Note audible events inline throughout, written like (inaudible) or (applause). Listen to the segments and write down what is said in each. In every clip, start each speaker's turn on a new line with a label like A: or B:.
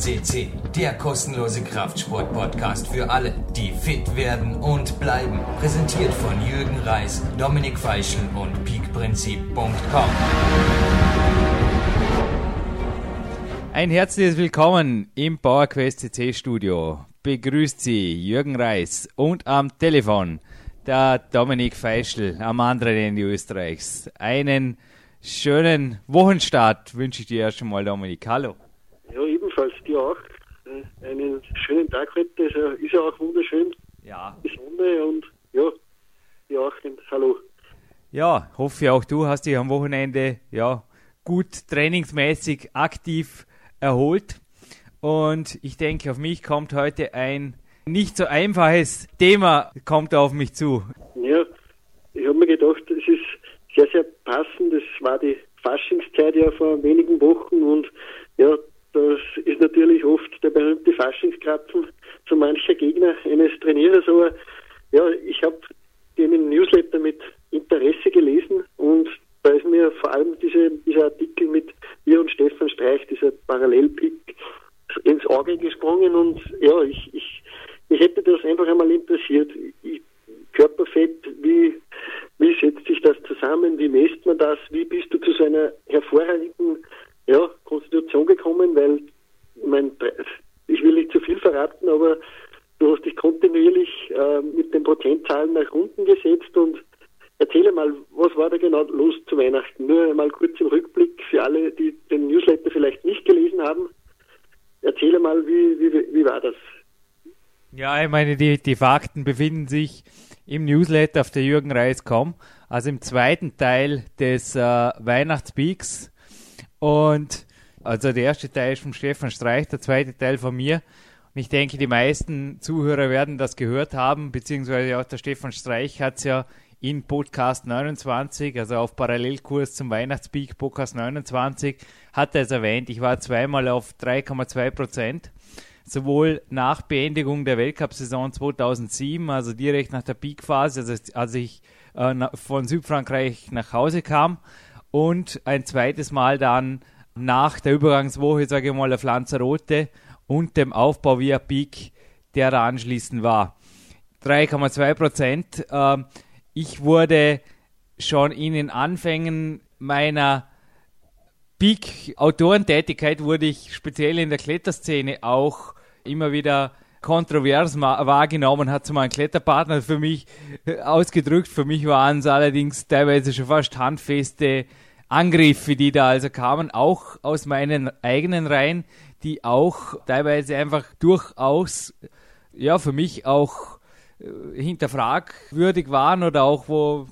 A: QSCC, der kostenlose Kraftsport-Podcast für alle, die fit werden und bleiben. Präsentiert von Jürgen Reis, Dominik Feischl und peakprinzip.com.
B: Ein herzliches Willkommen im PowerQuest CC Studio. Begrüßt Sie Jürgen Reis und am Telefon der Dominik Feischl am anderen Ende Österreichs. Einen schönen Wochenstart wünsche ich dir erst einmal, Dominik. Hallo.
C: Dir auch. Äh, einen schönen Tag heute. Ist ja, ist ja auch wunderschön.
B: Ja.
C: Die Sonne und ja, dir auch. Und hallo.
B: Ja, hoffe auch du hast dich am Wochenende ja gut trainingsmäßig aktiv erholt. Und ich denke, auf mich kommt heute ein nicht so einfaches Thema kommt auf mich zu.
C: Ja, ich habe mir gedacht, es ist sehr, sehr passend. Es war die Faschingszeit ja vor wenigen Wochen und ist natürlich oft der berühmte Faschingskrapfen zu mancher Gegner eines Trainierers. Aber ja, ich habe den Newsletter mit Interesse gelesen und da ist mir vor allem diese, dieser Artikel mit ihr und Stefan Streich, dieser Parallelpick, ins Auge gesprungen und ja, ich, ich, mich hätte das einfach einmal interessiert. Ich, Körperfett, wie, wie setzt sich das zusammen, wie messt man das, wie bist du zu so einer hervorragenden ja, Konstitution gekommen, weil mein, ich will nicht zu viel verraten, aber du hast dich kontinuierlich äh, mit den Prozentzahlen nach unten gesetzt und erzähle mal, was war da genau los zu Weihnachten? Nur einmal kurz im Rückblick für alle, die den Newsletter vielleicht nicht gelesen haben. Erzähle mal, wie, wie, wie war das?
B: Ja, ich meine, die, die Fakten befinden sich im Newsletter auf der Jürgenreis.com, also im zweiten Teil des äh, Weihnachtspeaks. Und also der erste Teil ist von Stefan Streich, der zweite Teil von mir. Und ich denke, die meisten Zuhörer werden das gehört haben, beziehungsweise auch der Stefan Streich hat es ja in Podcast 29, also auf Parallelkurs zum Weihnachtspeak Podcast 29, hat er es erwähnt. Ich war zweimal auf 3,2 Prozent sowohl nach Beendigung der Weltcup-Saison 2007, also direkt nach der Peak-Phase, also als ich äh, von Südfrankreich nach Hause kam, und ein zweites Mal dann nach der Übergangswoche, sage ich mal, auf Lanzarote und dem Aufbau via Peak, der da anschließend war. 3,2 Prozent. Äh, ich wurde schon in den Anfängen meiner Peak-Autorentätigkeit wurde ich speziell in der Kletterszene auch immer wieder kontrovers wahrgenommen, hat so mal ein Kletterpartner für mich äh, ausgedrückt. Für mich waren es allerdings teilweise schon fast handfeste Angriffe, die da also kamen, auch aus meinen eigenen Reihen, die auch teilweise einfach durchaus, ja, für mich auch äh, hinterfragwürdig waren oder auch wo,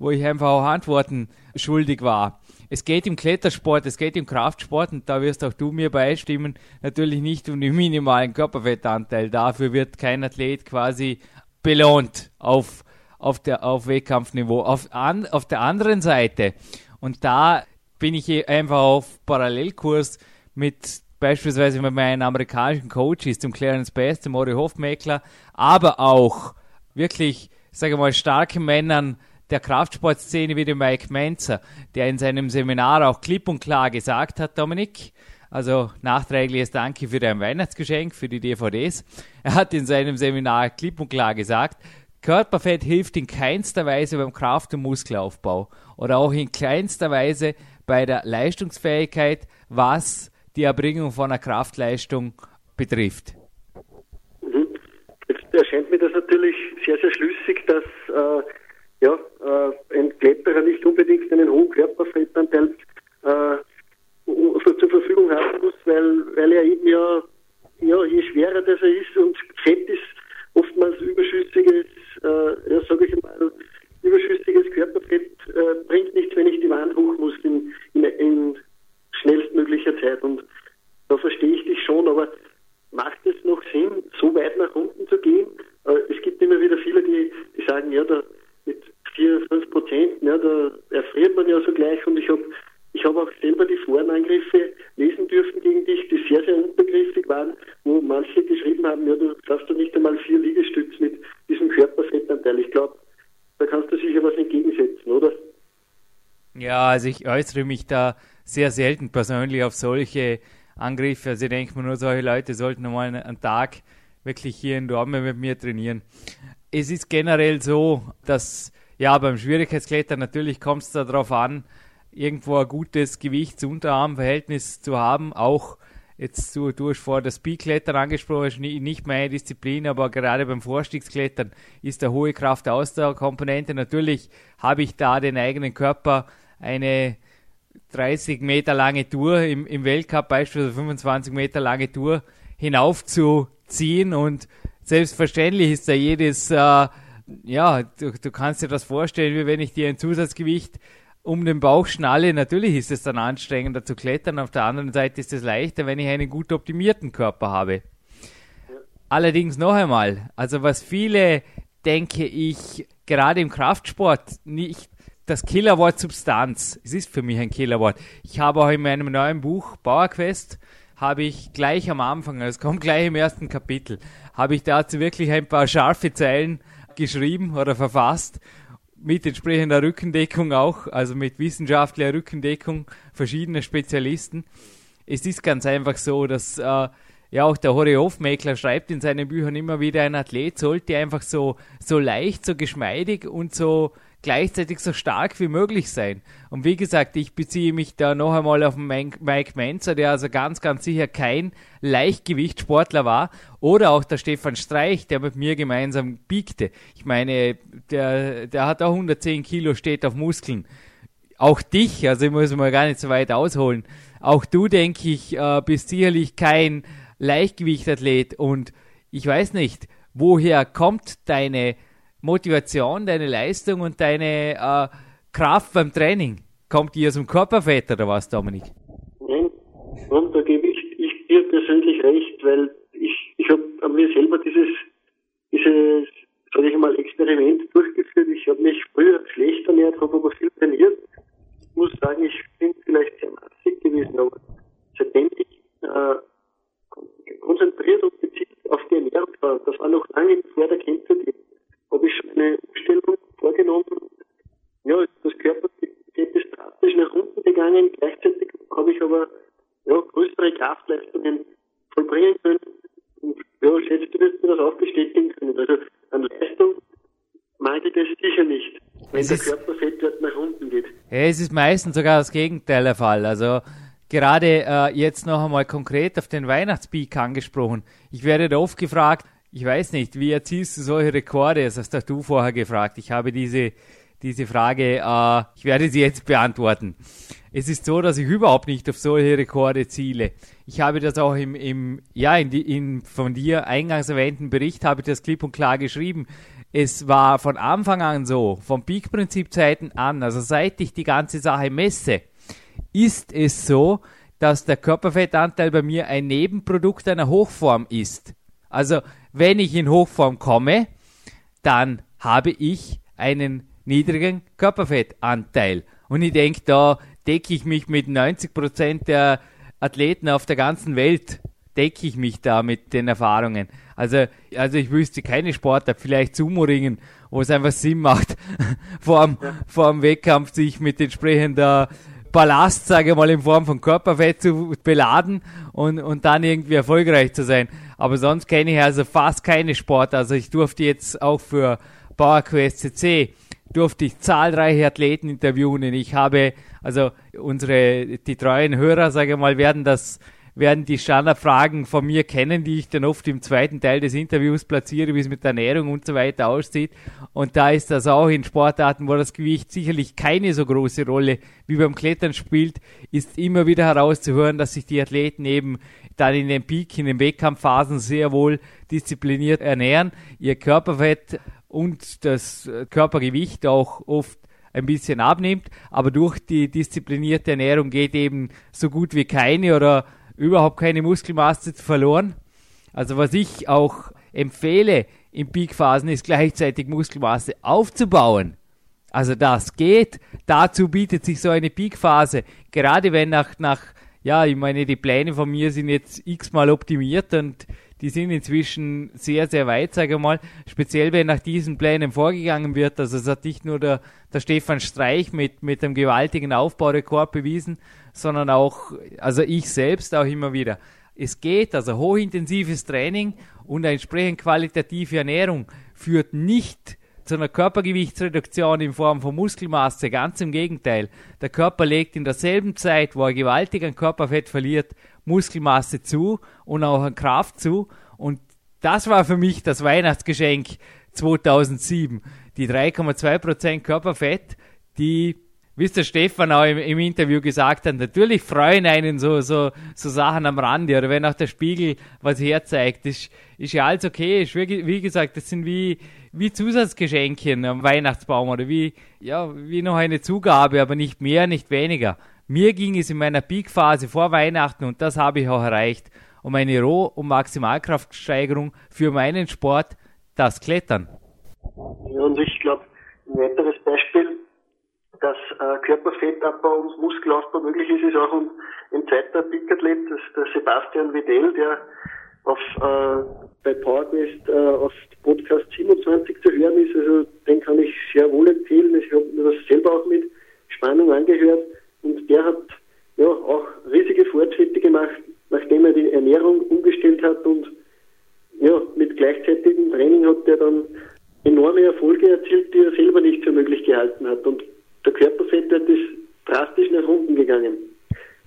B: wo ich einfach auch Antworten schuldig war es geht im Klettersport, es geht im Kraftsport und da wirst auch du mir beistimmen, natürlich nicht um den minimalen Körperfettanteil. Dafür wird kein Athlet quasi belohnt auf, auf, der, auf Wettkampfniveau. Auf, an, auf der anderen Seite, und da bin ich einfach auf Parallelkurs mit beispielsweise mit meinen amerikanischen Coaches, zum Clarence Best, zum Ori Hofmeckler, aber auch wirklich, sage mal, starke Männern, der Kraftsportszene wie der Mike Menzer, der in seinem Seminar auch klipp und klar gesagt hat, Dominik, also nachträgliches Danke für dein Weihnachtsgeschenk, für die DVDs. Er hat in seinem Seminar klipp und klar gesagt, Körperfett hilft in keinster Weise beim Kraft- und Muskelaufbau oder auch in kleinster Weise bei der Leistungsfähigkeit, was die Erbringung von einer Kraftleistung betrifft.
C: Mhm. Jetzt erscheint mir das natürlich sehr, sehr schlüssig, dass äh, ja, äh, ein Kletterer nicht unbedingt einen hohen Körperfettanteil äh, zur Verfügung haben muss, weil, weil er eben ja, ja, je schwerer das er ist und Fett ist oftmals überschüssiges, äh, ja, sage ich mal, überschüssiges Körperfett äh, bringt nichts, wenn ich die Wand hoch muss in, in, in schnellstmöglicher Zeit. Und da verstehe ich dich schon, aber macht es noch Sinn, so weit nach unten zu gehen? Äh, es gibt immer wieder viele, die, die sagen, ja, da mit 4, 5 Prozent, ne, da erfriert man ja so gleich und ich habe ich hab auch selber die Forenangriffe lesen dürfen gegen dich, die sehr, sehr untergriffig waren, wo manche geschrieben haben, ja, du schaffst doch nicht einmal vier Liegestütz mit diesem Körperfettanteil. Ich glaube, da kannst du sicher was entgegensetzen, oder?
B: Ja, also ich äußere mich da sehr selten persönlich auf solche Angriffe. Also ich denke mir nur, solche Leute sollten mal einen Tag wirklich hier in Dorme mit mir trainieren. Es ist generell so, dass ja beim Schwierigkeitsklettern natürlich kommt es darauf an, irgendwo ein gutes Gewichts-Unterarm-Verhältnis zu haben. Auch jetzt du, du vor das Speedklettern angesprochen, nicht meine Disziplin, aber gerade beim Vorstiegsklettern ist der hohe Kraft-Ausdauer-Komponente. Natürlich habe ich da den eigenen Körper eine 30 Meter lange Tour im, im Weltcup, beispielsweise 25 Meter lange Tour hinaufzuziehen und selbstverständlich ist da jedes, äh, ja, du, du kannst dir das vorstellen, wie wenn ich dir ein Zusatzgewicht um den Bauch schnalle. Natürlich ist es dann anstrengender zu klettern, auf der anderen Seite ist es leichter, wenn ich einen gut optimierten Körper habe. Allerdings noch einmal, also was viele, denke ich, gerade im Kraftsport nicht das Killerwort Substanz. Es ist für mich ein Killerwort. Ich habe auch in meinem neuen Buch Bauerquest habe ich gleich am Anfang, es kommt gleich im ersten Kapitel, habe ich dazu wirklich ein paar scharfe Zeilen geschrieben oder verfasst mit entsprechender Rückendeckung auch, also mit wissenschaftlicher Rückendeckung verschiedener Spezialisten. Es ist ganz einfach so, dass äh, ja auch der Hori Hofmeckler schreibt in seinen Büchern immer wieder, ein Athlet sollte einfach so, so leicht, so geschmeidig und so gleichzeitig so stark wie möglich sein. Und wie gesagt, ich beziehe mich da noch einmal auf Mike Menzer, der also ganz, ganz sicher kein Leichtgewichtssportler war. Oder auch der Stefan Streich, der mit mir gemeinsam biegte. Ich meine, der, der hat auch 110 Kilo, steht auf Muskeln. Auch dich, also ich muss mal gar nicht so weit ausholen. Auch du, denke ich, äh, bist sicherlich kein Leichtgewichtathlet. Und ich weiß nicht, woher kommt deine Motivation, deine Leistung und deine äh, Kraft beim Training? Kommt die aus dem Körperfett oder was, Dominik?
C: Nein, und da gebe ich, ich dir persönlich recht, weil ich, ich habe an mir selber dieses, dieses, sage ich mal, Experiment durchgeführt. Ich habe mich früher schlecht ernährt, habe aber viel trainiert. Ich muss sagen, ich bin vielleicht sehr massig gewesen, aber seitdem ich äh, konzentriert und gezielt auf die Ernährung war, das war noch lange vor der Kämpfe, schon eine Umstellung vorgenommen. Ja, das Körpergewicht ist drastisch nach unten gegangen. Gleichzeitig habe ich aber ja, größere Kraftleistungen vollbringen können. Und ja, schätze, du wirst mir das auch bestätigen können. Also an Leistung mangelt es sicher nicht, wenn es der Körperfettwert nach unten geht.
B: Ja, es ist meistens sogar das Gegenteil der Fall. Also gerade äh, jetzt noch einmal konkret auf den Weihnachtspeak angesprochen. Ich werde da oft gefragt, ich weiß nicht, wie erzielst du solche Rekorde? Das hast du vorher gefragt. Ich habe diese, diese Frage, äh, ich werde sie jetzt beantworten. Es ist so, dass ich überhaupt nicht auf solche Rekorde ziele. Ich habe das auch im, im ja, in, die, in von dir eingangs erwähnten Bericht habe ich das klipp und klar geschrieben. Es war von Anfang an so, vom Peak-Prinzip-Zeiten an, also seit ich die ganze Sache messe, ist es so, dass der Körperfettanteil bei mir ein Nebenprodukt einer Hochform ist. Also wenn ich in Hochform komme, dann habe ich einen niedrigen Körperfettanteil. Und ich denke, da decke ich mich mit 90% der Athleten auf der ganzen Welt, decke ich mich da mit den Erfahrungen. Also, also ich wüsste keine Sportart, vielleicht Sumo-Ringen, wo es einfach Sinn macht, vor dem, vor dem Wettkampf sich mit entsprechender Ballast, sage ich mal, in Form von Körperfett zu beladen und, und dann irgendwie erfolgreich zu sein. Aber sonst kenne ich also fast keine Sport. Also ich durfte jetzt auch für PowerQuest CC durfte ich zahlreiche Athleten interviewen. Ich habe, also unsere, die treuen Hörer, sage ich mal, werden das werden die Standardfragen von mir kennen, die ich dann oft im zweiten Teil des Interviews platziere, wie es mit der Ernährung und so weiter aussieht. Und da ist das auch in Sportarten, wo das Gewicht sicherlich keine so große Rolle wie beim Klettern spielt, ist immer wieder herauszuhören, dass sich die Athleten eben dann in den Peak, in den Wettkampfphasen sehr wohl diszipliniert ernähren, ihr Körperfett und das Körpergewicht auch oft ein bisschen abnimmt, aber durch die disziplinierte Ernährung geht eben so gut wie keine oder überhaupt keine Muskelmasse verloren. Also was ich auch empfehle in Peakphasen ist gleichzeitig Muskelmasse aufzubauen. Also das geht. Dazu bietet sich so eine Peakphase, gerade wenn nach, nach, ja, ich meine, die Pläne von mir sind jetzt x-mal optimiert und die sind inzwischen sehr, sehr weit, sage ich mal. Speziell, wenn nach diesen Plänen vorgegangen wird. Also es hat nicht nur der, der Stefan Streich mit, mit einem gewaltigen Aufbaurekord bewiesen, sondern auch, also ich selbst auch immer wieder. Es geht, also hochintensives Training und eine entsprechend qualitative Ernährung führt nicht zu einer Körpergewichtsreduktion in Form von Muskelmasse. Ganz im Gegenteil. Der Körper legt in derselben Zeit, wo er gewaltig an Körperfett verliert, Muskelmasse zu und auch an Kraft zu. Und das war für mich das Weihnachtsgeschenk 2007. Die 3,2% Körperfett, die wie es der Stefan auch im, im, Interview gesagt hat, natürlich freuen einen so, so, so Sachen am Rande oder wenn auch der Spiegel was herzeigt, ist, ist ja alles okay. Ist wie, wie gesagt, das sind wie, wie Zusatzgeschenkchen am Weihnachtsbaum oder wie, ja, wie noch eine Zugabe, aber nicht mehr, nicht weniger. Mir ging es in meiner Peakphase vor Weihnachten und das habe ich auch erreicht, um eine Roh- und Maximalkraftsteigerung für meinen Sport, das Klettern.
C: Ja, und ich glaube, ein weiteres Beispiel dass äh, Körperfettabbau und Muskelaufbau möglich ist, ist auch ein, ein zweiter Pickathlet, das der Sebastian Wedell, der auf, äh, bei PowerQuest äh, auf Podcast 27 zu hören ist. Also den kann ich sehr wohl empfehlen. Ich habe mir das selber auch mit Spannung angehört und der hat ja auch riesige Fortschritte gemacht, nachdem er die Ernährung umgestellt hat und ja, mit gleichzeitigem Training hat er dann enorme Erfolge erzielt, die er selber nicht für möglich gehalten hat. Und der Körperfettwert ist drastisch nach unten gegangen.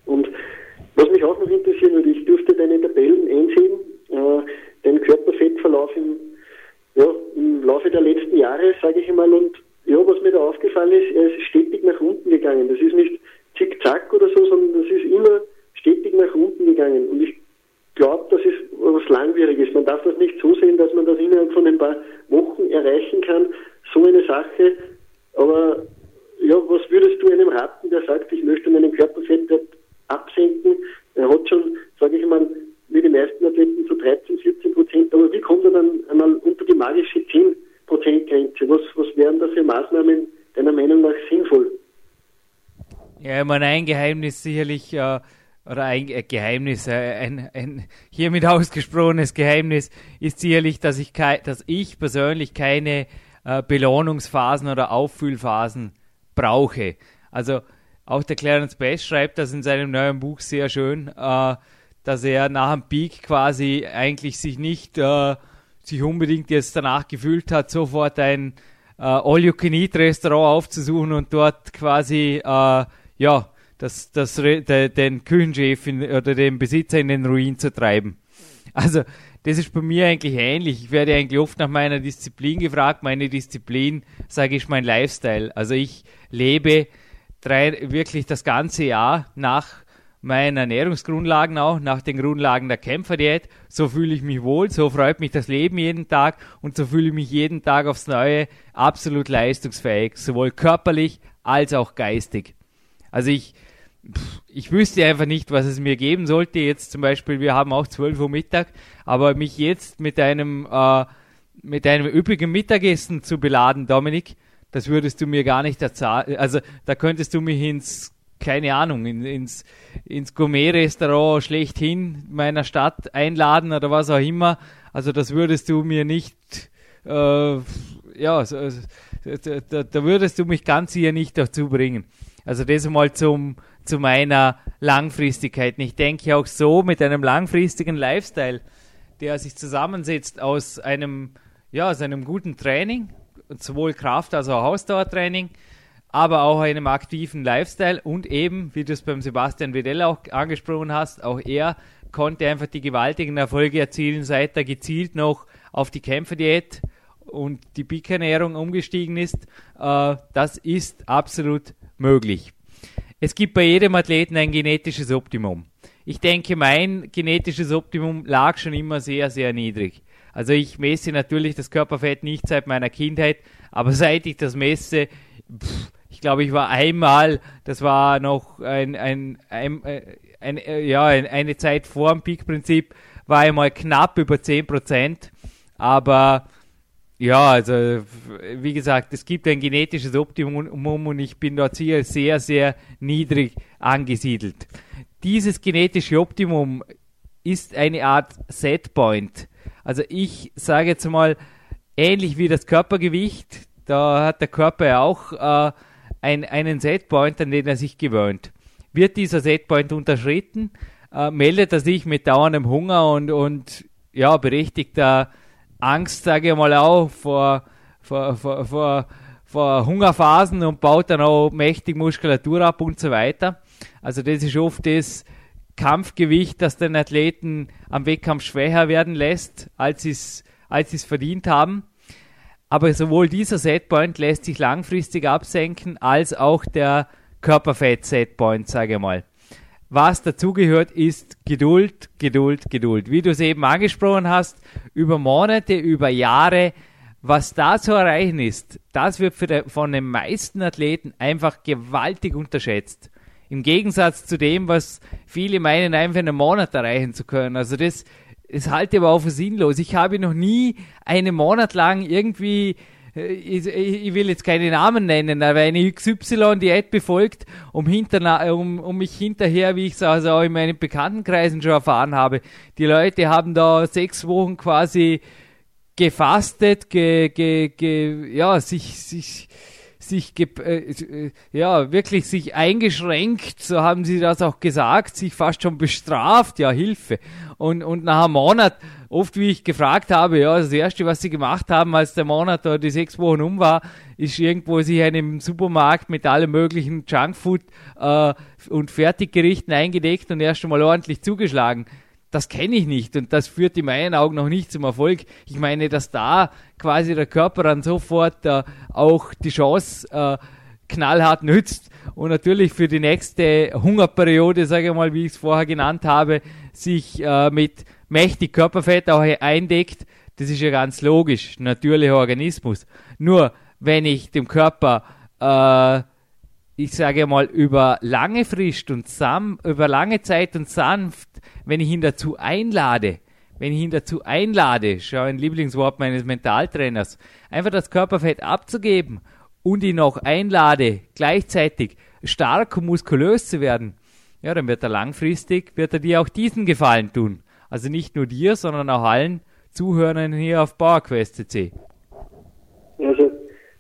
C: Und was mich auch noch interessieren würde, ich durfte deine Tabellen einsehen, äh, den Körperfettverlauf im, ja, im Laufe der letzten Jahre, sage ich einmal, und ja, was mir da aufgefallen ist, er ist stetig nach unten gegangen. Das ist nicht zickzack oder so, sondern das ist immer stetig nach unten gegangen. Und ich glaube, das ist was Langwieriges. Man darf das nicht so sehen, dass man das innerhalb von ein paar Wochen erreichen kann. So eine Sache. Aber ja, was würdest du einem raten, der sagt, ich möchte meinen Körperfettwert absenken? Er hat schon, sage ich mal, wie die meisten Athleten so 13, 14 Prozent, aber wie kommt er dann einmal unter die magische 10 Prozent Grenze? Was, was wären da für Maßnahmen deiner Meinung nach sinnvoll?
B: Ja, ich meine, ein Geheimnis sicherlich, äh, oder ein Geheimnis, äh, ein, ein hiermit (laughs) ausgesprochenes Geheimnis ist sicherlich, dass ich, dass ich persönlich keine äh, Belohnungsphasen oder Auffüllphasen brauche. Also auch der Clarence Bass schreibt das in seinem neuen Buch sehr schön, äh, dass er nach dem Peak quasi eigentlich sich nicht äh, sich unbedingt jetzt danach gefühlt hat, sofort ein äh, All-You-Can-Eat-Restaurant aufzusuchen und dort quasi äh, ja das, das, de, den Küchenchef in, oder den Besitzer in den Ruin zu treiben. Also das ist bei mir eigentlich ähnlich. Ich werde eigentlich oft nach meiner Disziplin gefragt. Meine Disziplin, sage ich, mein Lifestyle. Also ich lebe drei, wirklich das ganze Jahr nach meinen Ernährungsgrundlagen auch, nach den Grundlagen der Kämpferdiät. So fühle ich mich wohl, so freut mich das Leben jeden Tag und so fühle ich mich jeden Tag aufs Neue absolut leistungsfähig, sowohl körperlich als auch geistig. Also ich ich wüsste einfach nicht, was es mir geben sollte. Jetzt zum Beispiel, wir haben auch 12 Uhr Mittag, aber mich jetzt mit einem, äh, mit einem üppigen Mittagessen zu beladen, Dominik, das würdest du mir gar nicht erzahlen. Also da könntest du mich ins, keine Ahnung, in, ins, ins Gourmet-Restaurant schlechthin meiner Stadt einladen oder was auch immer. Also das würdest du mir nicht, äh, ja, so, da, da würdest du mich ganz hier nicht dazu bringen. Also das mal zum, zu meiner Langfristigkeit. Ich denke auch so mit einem langfristigen Lifestyle, der sich zusammensetzt aus einem, ja, aus einem guten Training, sowohl Kraft- als auch Ausdauertraining, aber auch einem aktiven Lifestyle und eben, wie du es beim Sebastian Wedell auch angesprochen hast, auch er konnte einfach die gewaltigen Erfolge erzielen, seit er gezielt noch auf die Kämpferdiät und die Peak-Ernährung umgestiegen ist. Äh, das ist absolut möglich. Es gibt bei jedem Athleten ein genetisches Optimum. Ich denke, mein genetisches Optimum lag schon immer sehr, sehr niedrig. Also ich messe natürlich das Körperfett nicht seit meiner Kindheit, aber (laughs) seit ich das messe, pff, ich glaube, ich war einmal, das war noch ein, ein, ein, äh, ein, äh, ja, eine Zeit vor dem Peak-Prinzip, war einmal knapp über 10%, aber ja, also wie gesagt, es gibt ein genetisches Optimum und ich bin dort hier sehr, sehr niedrig angesiedelt. Dieses genetische Optimum ist eine Art Setpoint. Also ich sage jetzt mal, ähnlich wie das Körpergewicht, da hat der Körper ja auch äh, ein, einen Setpoint, an den er sich gewöhnt. wird dieser Setpoint unterschritten, äh, meldet er sich mit dauerndem Hunger und, und ja, berechtigter Angst, sage ich mal auch, vor, vor, vor, vor, vor Hungerphasen und baut dann auch mächtig Muskulatur ab und so weiter. Also das ist oft das Kampfgewicht, das den Athleten am Wettkampf schwächer werden lässt, als sie es als sie's verdient haben. Aber sowohl dieser Setpoint lässt sich langfristig absenken, als auch der Körperfett-Setpoint, sage ich mal. Was dazugehört, ist Geduld, Geduld, Geduld. Wie du es eben angesprochen hast, über Monate, über Jahre, was da zu erreichen ist, das wird de, von den meisten Athleten einfach gewaltig unterschätzt. Im Gegensatz zu dem, was viele meinen, einfach in einem Monat erreichen zu können. Also das, das halte ich aber auch für sinnlos. Ich habe noch nie einen Monat lang irgendwie ich, ich, will jetzt keine Namen nennen, aber eine XY-Diät befolgt, um, hinter, um, um mich hinterher, wie ich es also auch in meinen Bekanntenkreisen schon erfahren habe. Die Leute haben da sechs Wochen quasi gefastet, ge, ge, ge, ja, sich, sich, sich, äh, ja, wirklich sich eingeschränkt, so haben sie das auch gesagt, sich fast schon bestraft, ja, Hilfe. Und, und nach einem Monat oft wie ich gefragt habe, ja, das erste, was sie gemacht haben, als der Monat oder die sechs Wochen um war, ist irgendwo sich einem Supermarkt mit allem möglichen Junkfood äh, und Fertiggerichten eingedeckt und erst einmal ordentlich zugeschlagen. Das kenne ich nicht und das führt in meinen Augen noch nicht zum Erfolg. Ich meine, dass da quasi der Körper dann sofort äh, auch die Chance äh, knallhart nützt und natürlich für die nächste Hungerperiode, sage ich mal, wie ich es vorher genannt habe, sich äh, mit mächtig Körperfett auch eindeckt, das ist ja ganz logisch, natürlicher Organismus. Nur wenn ich dem Körper, äh, ich sage mal, über lange Frist und sam über lange Zeit und sanft, wenn ich ihn dazu einlade, wenn ich ihn dazu einlade, schau ein Lieblingswort meines Mentaltrainers, einfach das Körperfett abzugeben und ihn auch einlade, gleichzeitig stark und muskulös zu werden, ja, dann wird er langfristig, wird er dir auch diesen Gefallen tun. Also nicht nur dir, sondern auch allen Zuhörern hier auf PowerQuest.cc.
C: Also,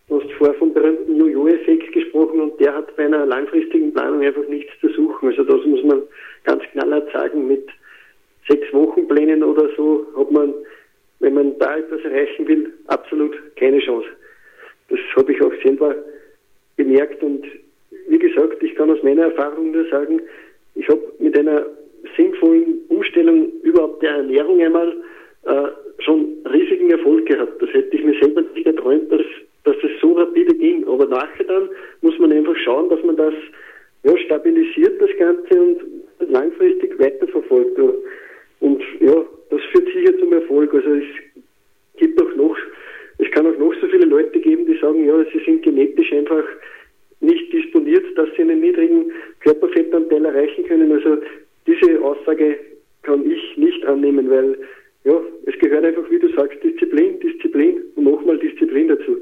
C: du hast vorher vom berühmten Jojo-Effekt gesprochen und der hat bei einer langfristigen Planung einfach nichts zu suchen. Also das muss man ganz knallhart sagen. Mit sechs Wochenplänen oder so hat man, wenn man da etwas erreichen will, absolut keine Chance. Das habe ich auch selber bemerkt und wie gesagt, ich kann aus meiner Erfahrung nur sagen, ich habe mit einer sinnvollen Umstellung überhaupt der Ernährung einmal äh, schon riesigen Erfolg gehabt. Das hätte ich mir selber nicht erträumt, dass, dass es so rapide ging. Aber nachher dann muss man einfach schauen, dass man das ja, stabilisiert, das Ganze und langfristig weiterverfolgt. Und ja, das führt sicher zum Erfolg. Also es gibt auch noch, es kann auch noch so viele Leute geben, die sagen, ja, sie sind genetisch einfach nicht disponiert, dass sie einen niedrigen Körperfettanteil erreichen können. Also diese Aussage kann ich nicht annehmen, weil ja, es gehört einfach, wie du sagst, Disziplin, Disziplin und nochmal Disziplin dazu.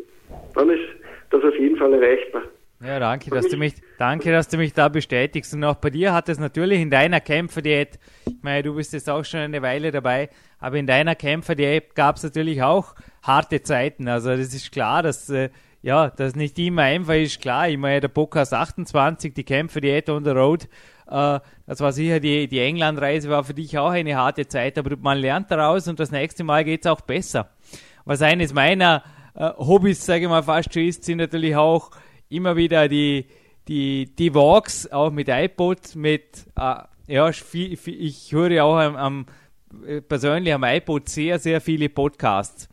C: Dann ist das auf jeden Fall erreichbar.
B: Ja, danke, dass du mich, danke, dass du mich da bestätigst. Und auch bei dir hat es natürlich in deiner Kämpferdiät, ich meine, du bist jetzt auch schon eine Weile dabei, aber in deiner Kämpferdiät gab es natürlich auch harte Zeiten. Also das ist klar, dass äh, ja, das nicht immer einfach ist. Klar, ich meine, der Podcast 28, die Kämpferdiät on the road, äh, das war sicher die, die Englandreise, war für dich auch eine harte Zeit, aber man lernt daraus und das nächste Mal geht es auch besser. Was eines meiner äh, Hobbys, sage ich mal, fast schon ist, sind natürlich auch immer wieder die, die, die Walks, auch mit iPod, mit, äh, ja, viel, viel, ich höre auch am, am, äh, persönlich am iPod sehr, sehr viele Podcasts.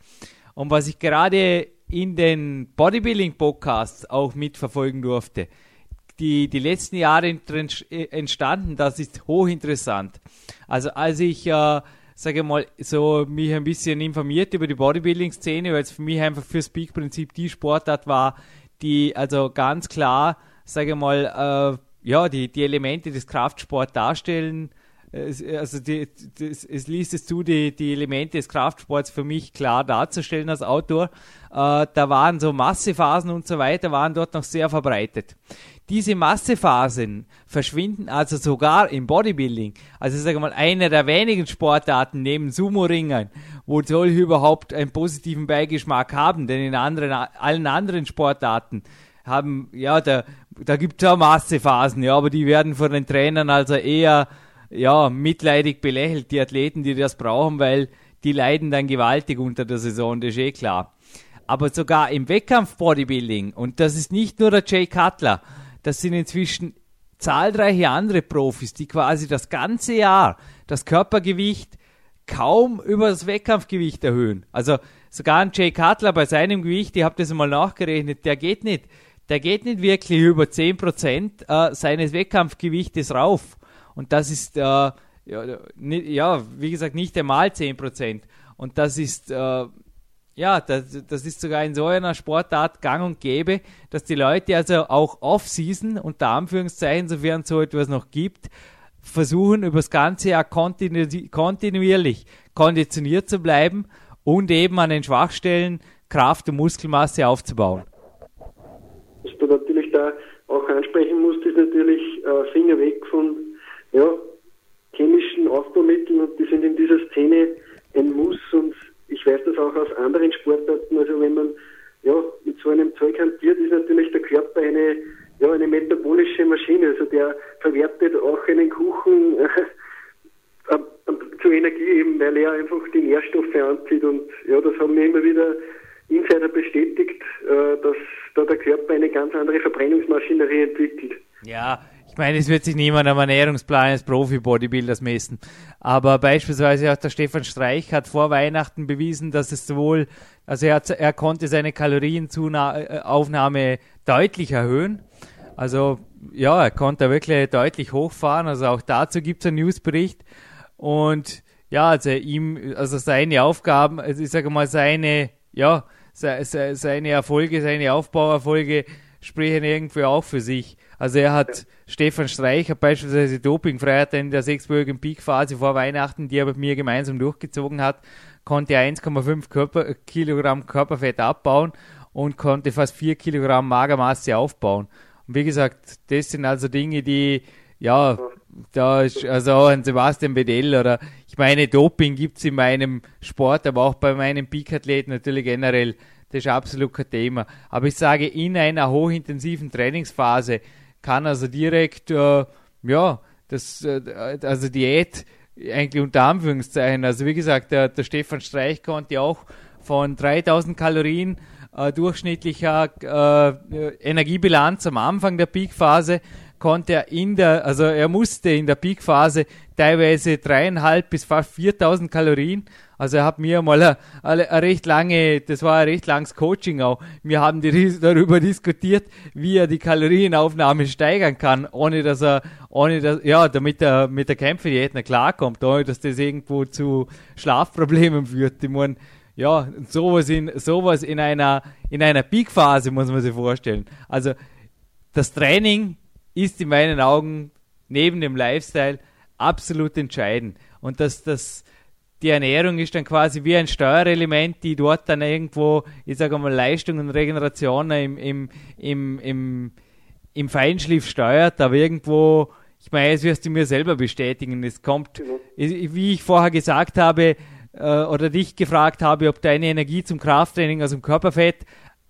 B: Und was ich gerade in den Bodybuilding-Podcasts auch mitverfolgen durfte, die, die letzten Jahre entstanden, das ist hochinteressant. Also als ich, äh, sage mal, so mich ein bisschen informiert über die Bodybuilding-Szene, weil es für mich einfach fürs Peak-Prinzip die Sportart war, die also ganz klar, sage mal, äh, ja, die, die Elemente des Kraftsports darstellen, also die, das, es liest es zu, die, die Elemente des Kraftsports für mich klar darzustellen als Autor. Äh, da waren so Massephasen und so weiter, waren dort noch sehr verbreitet. Diese Massephasen verschwinden also sogar im Bodybuilding. Also sage mal, einer der wenigen Sportarten neben Sumo-Ringern, wo solche überhaupt einen positiven Beigeschmack haben, denn in anderen, allen anderen Sportarten haben, ja, da, da gibt es auch Massephasen, ja, aber die werden von den Trainern also eher, ja, mitleidig belächelt, die Athleten, die das brauchen, weil die leiden dann gewaltig unter der Saison, das ist eh klar. Aber sogar im Wettkampf-Bodybuilding, und das ist nicht nur der Jay Cutler, das sind inzwischen zahlreiche andere Profis, die quasi das ganze Jahr das Körpergewicht kaum über das Wettkampfgewicht erhöhen. Also sogar ein Jay Cutler bei seinem Gewicht, ich habe das mal nachgerechnet, der geht nicht, der geht nicht wirklich über 10% äh, seines Wettkampfgewichtes rauf. Und das ist, äh, ja, ja, wie gesagt, nicht einmal 10%. Und das ist, äh, ja, das, das ist sogar in so einer Sportart gang und gäbe, dass die Leute also auch off-season, unter Anführungszeichen, sofern es so etwas noch gibt, versuchen, über das ganze Jahr kontinu kontinuierlich konditioniert zu bleiben und eben an den Schwachstellen Kraft und Muskelmasse aufzubauen.
C: Da auch ansprechen musst, ist natürlich äh, Finger weg von ja, chemischen Aufbaumitteln und die sind in dieser Szene ein Muss und ich weiß das auch aus anderen Sportarten, also wenn man ja, mit so einem Zeug hantiert, ist natürlich der Körper eine ja, eine metabolische Maschine. Also der verwertet auch einen Kuchen (laughs) äh, zu Energie eben, weil er einfach die Nährstoffe anzieht. Und ja, das haben mir immer wieder Insider bestätigt, äh, dass da der Körper eine ganz andere Verbrennungsmaschinerie entwickelt.
B: Ja, ich meine, es wird sich niemand am Ernährungsplan eines Profi-Bodybuilders messen. Aber beispielsweise auch der Stefan Streich hat vor Weihnachten bewiesen, dass es sowohl, also er, er konnte seine Kalorienaufnahme deutlich erhöhen also ja, er konnte wirklich deutlich hochfahren. Also auch dazu gibt es einen Newsbericht. Und ja, also ihm, also seine Aufgaben, also ich sage mal, seine, ja, seine Erfolge, seine Aufbauerfolge sprechen irgendwie auch für sich. Also er hat ja. Stefan Streich beispielsweise Dopingfreiheit in der sechswöchigen Peakphase vor Weihnachten, die er mit mir gemeinsam durchgezogen hat, konnte 1,5 Körper, Kilogramm Körperfett abbauen und konnte fast 4 Kilogramm Magermasse aufbauen. Und wie gesagt, das sind also Dinge, die, ja, da ist also ein Sebastian Bedell oder ich meine, Doping gibt es in meinem Sport, aber auch bei meinen Peak-Athleten natürlich generell. Das ist absolut kein Thema. Aber ich sage, in einer hochintensiven Trainingsphase kann also direkt, äh, ja, das, äh, also Diät eigentlich unter Anführungszeichen. Also wie gesagt, der, der Stefan Streich konnte auch von 3000 Kalorien äh, durchschnittlicher äh, Energiebilanz am Anfang der Peakphase konnte er in der, also er musste in der Peakphase teilweise dreieinhalb bis fast 4000 Kalorien. Also er hat mir mal eine, recht lange, das war ein recht langes Coaching auch. Wir haben darüber diskutiert, wie er die Kalorienaufnahme steigern kann, ohne dass er, ohne dass, ja, damit er mit der Kämpfediät klarkommt, ohne dass das irgendwo zu Schlafproblemen führt. Ich meine, ja, sowas in, sowas in einer, in einer Peak-Phase muss man sich vorstellen. Also, das Training ist in meinen Augen neben dem Lifestyle absolut entscheidend. Und dass das, die Ernährung ist dann quasi wie ein Steuerelement, die dort dann irgendwo, ich sage mal, Leistung und Regeneration im, im, im, im, im Feinschliff steuert, aber irgendwo, ich meine, das wirst du mir selber bestätigen. Es kommt, genau. wie ich vorher gesagt habe, äh, oder dich gefragt habe, ob deine Energie zum Krafttraining aus dem Körperfett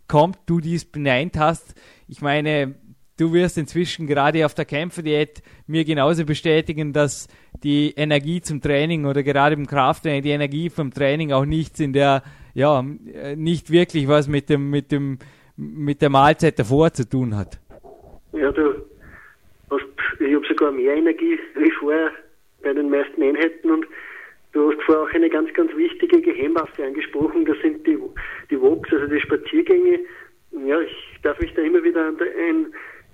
B: kommt, du dies beneint hast. Ich meine, du wirst inzwischen gerade auf der Kämpferdiät mir genauso bestätigen, dass die Energie zum Training oder gerade im Krafttraining, die Energie vom Training auch nichts in der, ja, nicht wirklich was mit dem, mit dem, mit der Mahlzeit davor zu tun hat.
C: Ja, du hast, ich habe sogar mehr Energie wie vorher bei den meisten Einheiten und Du hast vorher auch eine ganz, ganz wichtige Geheimwaffe angesprochen, das sind die, die Walks, also die Spaziergänge. Ja, ich darf mich da immer wieder an ein,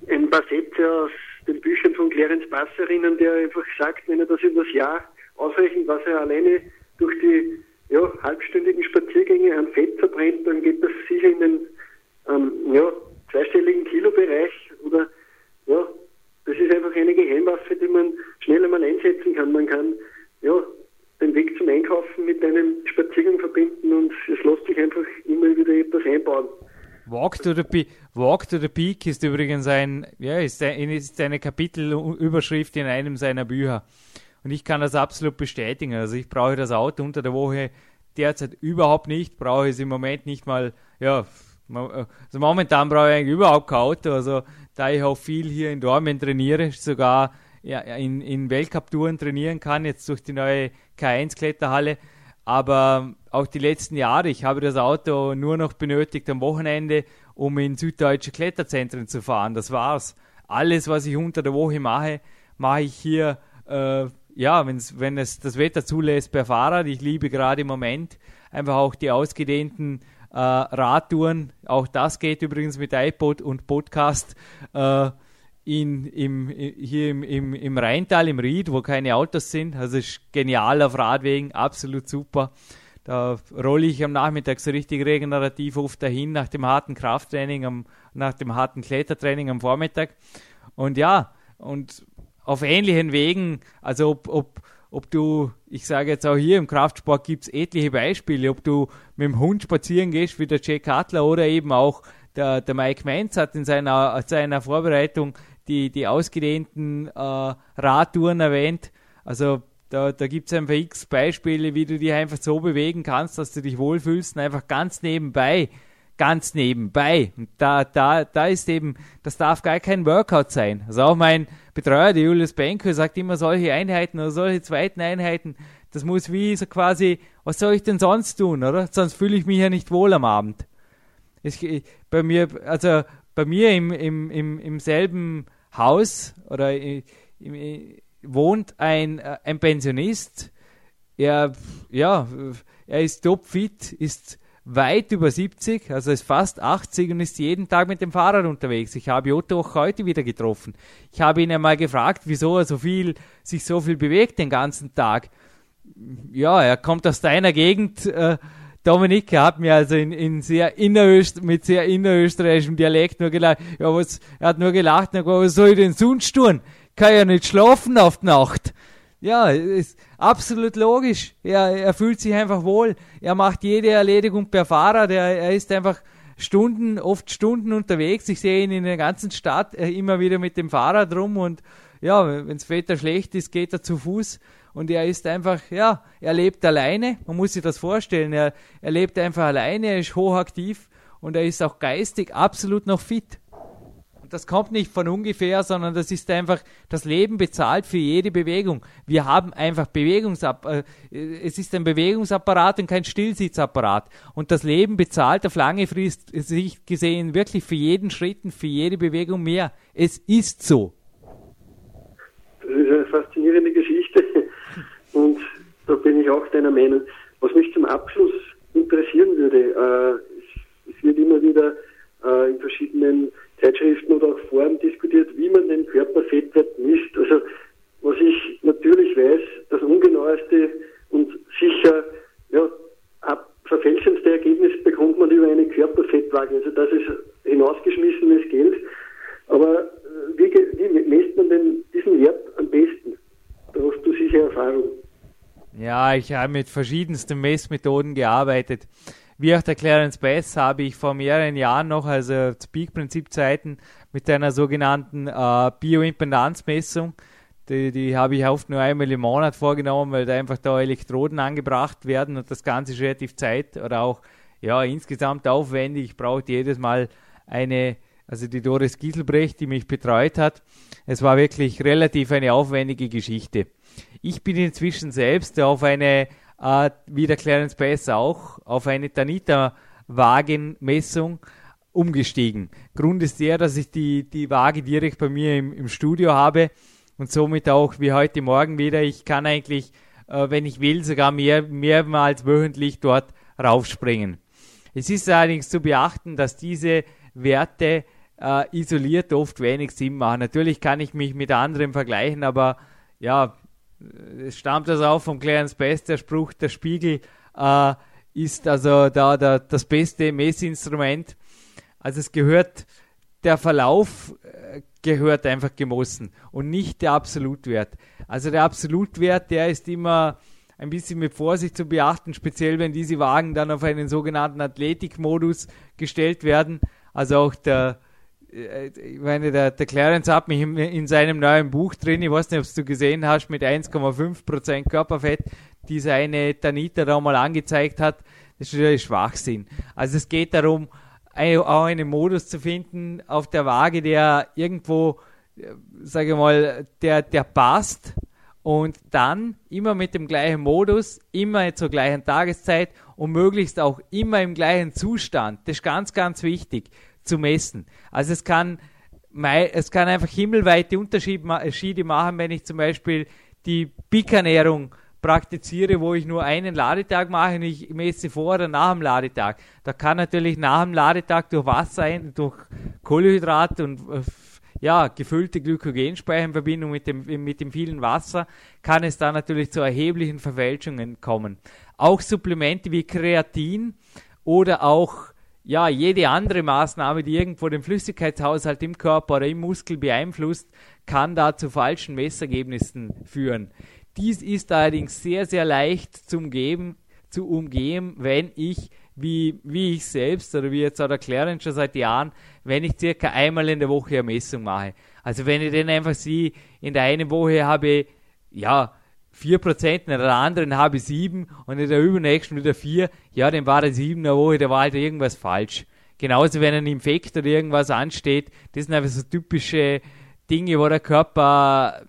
C: ein paar Sätze aus den Büchern von Clarence Bass erinnern, der einfach sagt, wenn er das über das Jahr ausrechnet, was er alleine durch die ja, halbstündigen Spaziergänge an Fett verbrennt, dann geht das sicher in den ähm, ja, zweistelligen Kilobereich oder ja, das ist einfach eine Geheimwaffe, die man schnell einmal einsetzen kann. Man kann ja, den Weg zum Einkaufen mit einem Spaziergang verbinden und es lässt sich einfach immer wieder etwas einbauen.
B: Walk to the, Pe Walk to the Peak ist übrigens ein, ja, ist, ein, ist eine Kapitelüberschrift in einem seiner Bücher. Und ich kann das absolut bestätigen. Also ich brauche das Auto unter der Woche derzeit überhaupt nicht, brauche es im Moment nicht mal, ja, Also momentan brauche ich eigentlich überhaupt kein Auto. Also da ich auch viel hier in Dormen trainiere, sogar ja, in, in Weltcup-Touren trainieren kann, jetzt durch die neue K1-Kletterhalle. Aber auch die letzten Jahre, ich habe das Auto nur noch benötigt am Wochenende, um in süddeutsche Kletterzentren zu fahren. Das war's. Alles, was ich unter der Woche mache, mache ich hier, äh, ja, wenn's, wenn es das Wetter zulässt, per Fahrrad. Ich liebe gerade im Moment einfach auch die ausgedehnten äh, Radtouren. Auch das geht übrigens mit iPod und Podcast. Äh, in, im, hier im, im, im Rheintal, im Ried, wo keine Autos sind. Also ist genial auf Radwegen, absolut super. Da rolle ich am Nachmittag so richtig regenerativ oft dahin nach dem harten Krafttraining, am, nach dem harten Klettertraining am Vormittag. Und ja, und auf ähnlichen Wegen, also ob, ob, ob du, ich sage jetzt auch hier im Kraftsport gibt es etliche Beispiele, ob du mit dem Hund spazieren gehst wie der Jay Cutler oder eben auch der, der Mike Menz hat in seiner, seiner Vorbereitung die, die ausgedehnten äh, Radtouren erwähnt. Also da, da gibt es einfach x Beispiele, wie du dich einfach so bewegen kannst, dass du dich wohlfühlst und einfach ganz nebenbei, ganz nebenbei. Und da, da, da ist eben, das darf gar kein Workout sein. Also auch mein Betreuer, der Julius Benko, sagt immer solche Einheiten oder solche zweiten Einheiten, das muss wie so quasi, was soll ich denn sonst tun, oder? Sonst fühle ich mich ja nicht wohl am Abend. Ich, bei mir, also bei mir im, im, im, im selben Haus oder im, wohnt ein, äh, ein Pensionist. Er, ja, er ist topfit, ist weit über 70, also ist fast 80 und ist jeden Tag mit dem Fahrrad unterwegs. Ich habe Otto auch heute wieder getroffen. Ich habe ihn einmal gefragt, wieso er so viel, sich so viel bewegt den ganzen Tag. Ja, er kommt aus deiner Gegend. Äh, Dominik hat mir also in, in sehr inneröst, mit sehr innerösterreichischem Dialekt nur gelacht. Ja, was, er hat nur gelacht, und gesagt, was soll ich denn sonst tun? kann ja nicht schlafen auf die Nacht. Ja, ist absolut logisch. Er, er fühlt sich einfach wohl. Er macht jede Erledigung per Fahrrad. Er, er ist einfach Stunden, oft Stunden unterwegs. Ich sehe ihn in der ganzen Stadt äh, immer wieder mit dem Fahrrad rum und ja, wenn das Wetter schlecht ist, geht er zu Fuß und er ist einfach, ja, er lebt alleine. Man muss sich das vorstellen. Er, er lebt einfach alleine, er ist hochaktiv und er ist auch geistig absolut noch fit das kommt nicht von ungefähr, sondern das ist einfach, das Leben bezahlt für jede Bewegung. Wir haben einfach Bewegungsapparat, äh, es ist ein Bewegungsapparat und kein Stillsitzapparat. Und das Leben bezahlt auf lange Frist, sich gesehen, wirklich für jeden Schritt und für jede Bewegung mehr. Es ist so.
C: Das ist eine faszinierende Geschichte und da bin ich auch deiner Meinung. Was mich zum Abschluss interessieren würde, äh, es wird immer wieder äh, in verschiedenen Zeitschriften oder auch Foren diskutiert, wie man den Körperfettwert misst. Also was ich natürlich weiß, das ungenaueste und sicher ja, verfälschendste Ergebnis bekommt man über eine Körperfettwaage. Also das ist hinausgeschmissenes Geld. Aber äh, wie, wie messt man denn diesen Wert am besten? Da hast du sicher Erfahrung.
B: Ja, ich habe mit verschiedensten Messmethoden gearbeitet. Wie auch der Clarence Bass habe ich vor mehreren Jahren noch, also zu Peak-Prinzip-Zeiten, mit einer sogenannten äh, Bioimpedanzmessung, die, die habe ich oft nur einmal im Monat vorgenommen, weil da einfach da Elektroden angebracht werden und das Ganze ist relativ zeit oder auch ja, insgesamt aufwendig. Ich brauchte jedes Mal eine, also die Doris Gieselbrecht, die mich betreut hat. Es war wirklich relativ eine aufwendige Geschichte. Ich bin inzwischen selbst auf eine äh, wie der Clarence Bass auch, auf eine Tanita-Wagenmessung umgestiegen. Grund ist der, dass ich die, die Waage direkt bei mir im, im Studio habe und somit auch wie heute Morgen wieder, ich kann eigentlich, äh, wenn ich will, sogar mehr, mehrmals wöchentlich dort raufspringen. Es ist allerdings zu beachten, dass diese Werte äh, isoliert oft wenig Sinn machen. Natürlich kann ich mich mit anderen vergleichen, aber ja, es stammt also auch vom Clarence Best, der Spruch, der Spiegel äh, ist also da, da das beste Messinstrument. Also es gehört, der Verlauf äh, gehört einfach gemessen und nicht der Absolutwert. Also der Absolutwert, der ist immer ein bisschen mit Vorsicht zu beachten, speziell wenn diese Wagen dann auf einen sogenannten Athletikmodus gestellt werden. Also auch der, ich meine, der, der Clarence hat mich in, in, seinem neuen Buch drin, ich weiß nicht, ob du gesehen hast, mit 1,5% Körperfett, die seine Tanita da mal angezeigt hat, das ist Schwachsinn. Also es geht darum, auch einen Modus zu finden auf der Waage, der irgendwo, äh, sage ich mal, der, der passt und dann immer mit dem gleichen Modus, immer zur gleichen Tageszeit und möglichst auch immer im gleichen Zustand. Das ist ganz, ganz wichtig zu messen. Also es kann, es kann einfach himmelweite Unterschiede machen, wenn ich zum Beispiel die Peak-Ernährung praktiziere, wo ich nur einen Ladetag mache und ich messe vor oder nach dem Ladetag. Da kann natürlich nach dem Ladetag durch Wasser, durch Kohlenhydrat und äh, ja, gefüllte Glykogenspeicher in Verbindung mit dem, mit dem vielen Wasser, kann es da natürlich zu erheblichen Verfälschungen kommen. Auch Supplemente wie Kreatin oder auch ja, jede andere Maßnahme, die irgendwo den Flüssigkeitshaushalt im Körper oder im Muskel beeinflusst, kann da zu falschen Messergebnissen führen. Dies ist allerdings sehr, sehr leicht zum Geben, zu umgehen, wenn ich wie, wie ich selbst oder wie jetzt auch der Clarence schon seit Jahren, wenn ich circa einmal in der Woche eine Messung mache. Also wenn ich dann einfach sehe, in der einen Woche habe ja, 4%, in der anderen habe ich 7 und in der übernächsten wieder 4, ja, dann war der 7 der Woche, da war halt irgendwas falsch. Genauso wenn ein Infekt oder irgendwas ansteht, das sind einfach so typische Dinge, wo der Körper,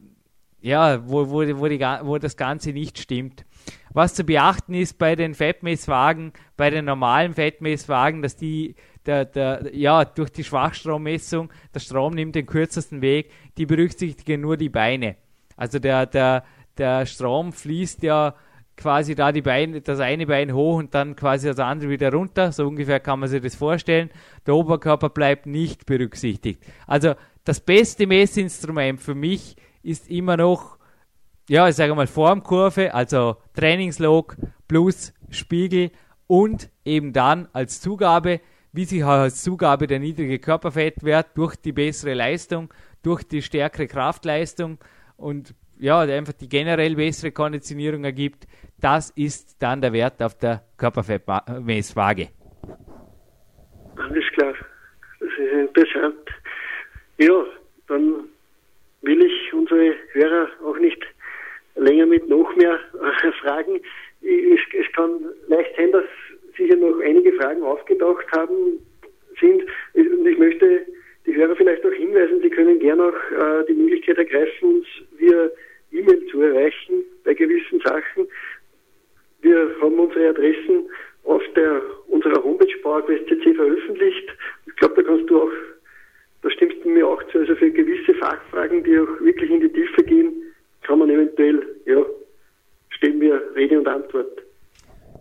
B: ja, wo, wo, wo, die, wo das Ganze nicht stimmt. Was zu beachten ist bei den Fettmesswagen, bei den normalen Fettmesswagen, dass die der, der, ja, durch die Schwachstrommessung, der Strom nimmt den kürzesten Weg, die berücksichtigen nur die Beine. Also der, der, der Strom fließt ja quasi da die Beine, das eine Bein hoch und dann quasi das andere wieder runter. So ungefähr kann man sich das vorstellen. Der Oberkörper bleibt nicht berücksichtigt. Also das beste Messinstrument für mich ist immer noch ja, ich sage mal Formkurve, also Trainingslog plus Spiegel und eben dann als Zugabe, wie sich als Zugabe der niedrige Körperfettwert durch die bessere Leistung, durch die stärkere Kraftleistung und ja, einfach die generell bessere Konditionierung ergibt, das ist dann der Wert auf der Körperfettmesswaage.
C: Alles klar, das ist interessant. Ja, dann will ich unsere Hörer auch nicht länger mit noch mehr (laughs) Fragen. Es, es kann leicht sein, dass sicher noch einige Fragen aufgetaucht haben sind. Und ich möchte die Hörer vielleicht auch hinweisen, sie können gerne auch äh, die Möglichkeit ergreifen, uns via E-Mail zu erreichen bei gewissen Sachen. Wir haben unsere Adressen auf der unserer Homepage PowerQuest.cc veröffentlicht. Ich glaube, da kannst du auch, da stimmst du mir auch zu, also für gewisse Fachfragen, die auch wirklich in die Tiefe gehen, kann man eventuell, ja, stellen wir Rede und Antwort.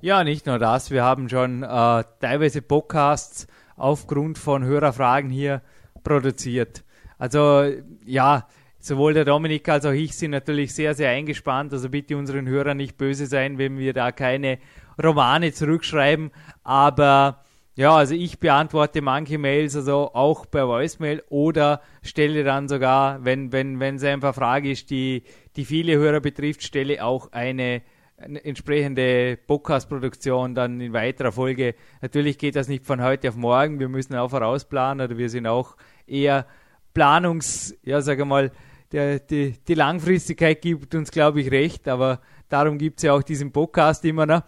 B: Ja, nicht nur das, wir haben schon äh, teilweise Podcasts aufgrund von Hörerfragen hier produziert. Also ja, sowohl der Dominik als auch ich sind natürlich sehr, sehr eingespannt. Also bitte unseren Hörern nicht böse sein, wenn wir da keine Romane zurückschreiben. Aber ja, also ich beantworte manche Mails also auch per Voicemail oder stelle dann sogar, wenn wenn wenn es einfach Frage ist, die die viele Hörer betrifft, stelle auch eine, entsprechende Podcast-Produktion dann in weiterer Folge. Natürlich geht das nicht von heute auf morgen. Wir müssen auch vorausplanen oder wir sind auch eher Planungs, ja, sage mal, der, die, die Langfristigkeit gibt uns, glaube ich, recht, aber darum gibt es ja auch diesen Podcast immer (laughs) noch.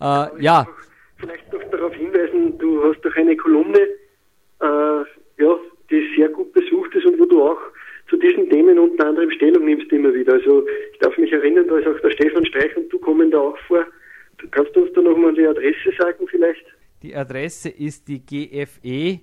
C: äh, ja vielleicht noch darauf hinweisen, du hast doch eine Kolumne, äh, ja, die sehr gut besucht ist und wo du auch zu diesen Themen unter anderem Stellung nimmst immer wieder. Also ich darf mich erinnern, da ist auch der Stefan Streich und du kommen da auch vor. Kannst du uns da nochmal die Adresse sagen vielleicht?
B: Die Adresse ist die gfe-ev.de,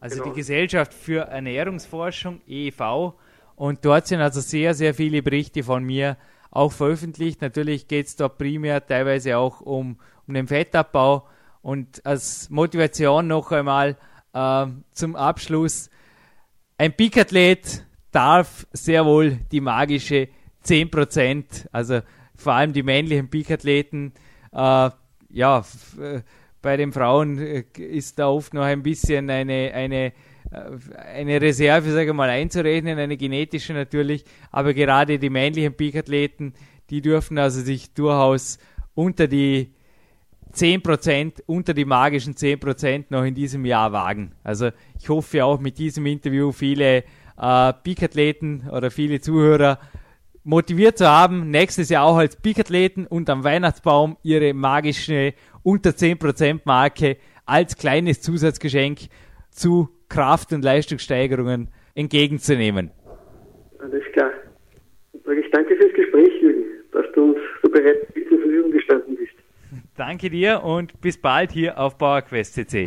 B: also genau. die Gesellschaft für Ernährungsforschung e.V. Und dort sind also sehr, sehr viele Berichte von mir auch veröffentlicht. Natürlich geht es da primär teilweise auch um, um den Fettabbau. Und als Motivation noch einmal äh, zum Abschluss, ein Peakathlet darf sehr wohl die magische 10%, also vor allem die männlichen Peakathleten, äh, ja, äh, bei den Frauen äh, ist da oft noch ein bisschen eine, eine äh, eine Reserve, sage ich mal, einzurechnen, eine genetische natürlich, aber gerade die männlichen Peak-Athleten, die dürfen also sich durchaus unter die 10%, unter die magischen 10% noch in diesem Jahr wagen. Also ich hoffe auch mit diesem Interview viele äh, Peak-Athleten oder viele Zuhörer motiviert zu haben, nächstes Jahr auch als Peak-Athleten und am Weihnachtsbaum ihre magische unter 10% Marke als kleines Zusatzgeschenk zu Kraft- und Leistungssteigerungen entgegenzunehmen.
C: Alles klar. Ich danke fürs Gespräch, Jürgen, dass du uns so bereit zur Verfügung gestanden bist.
B: Danke dir und bis bald hier auf PowerQuest CC.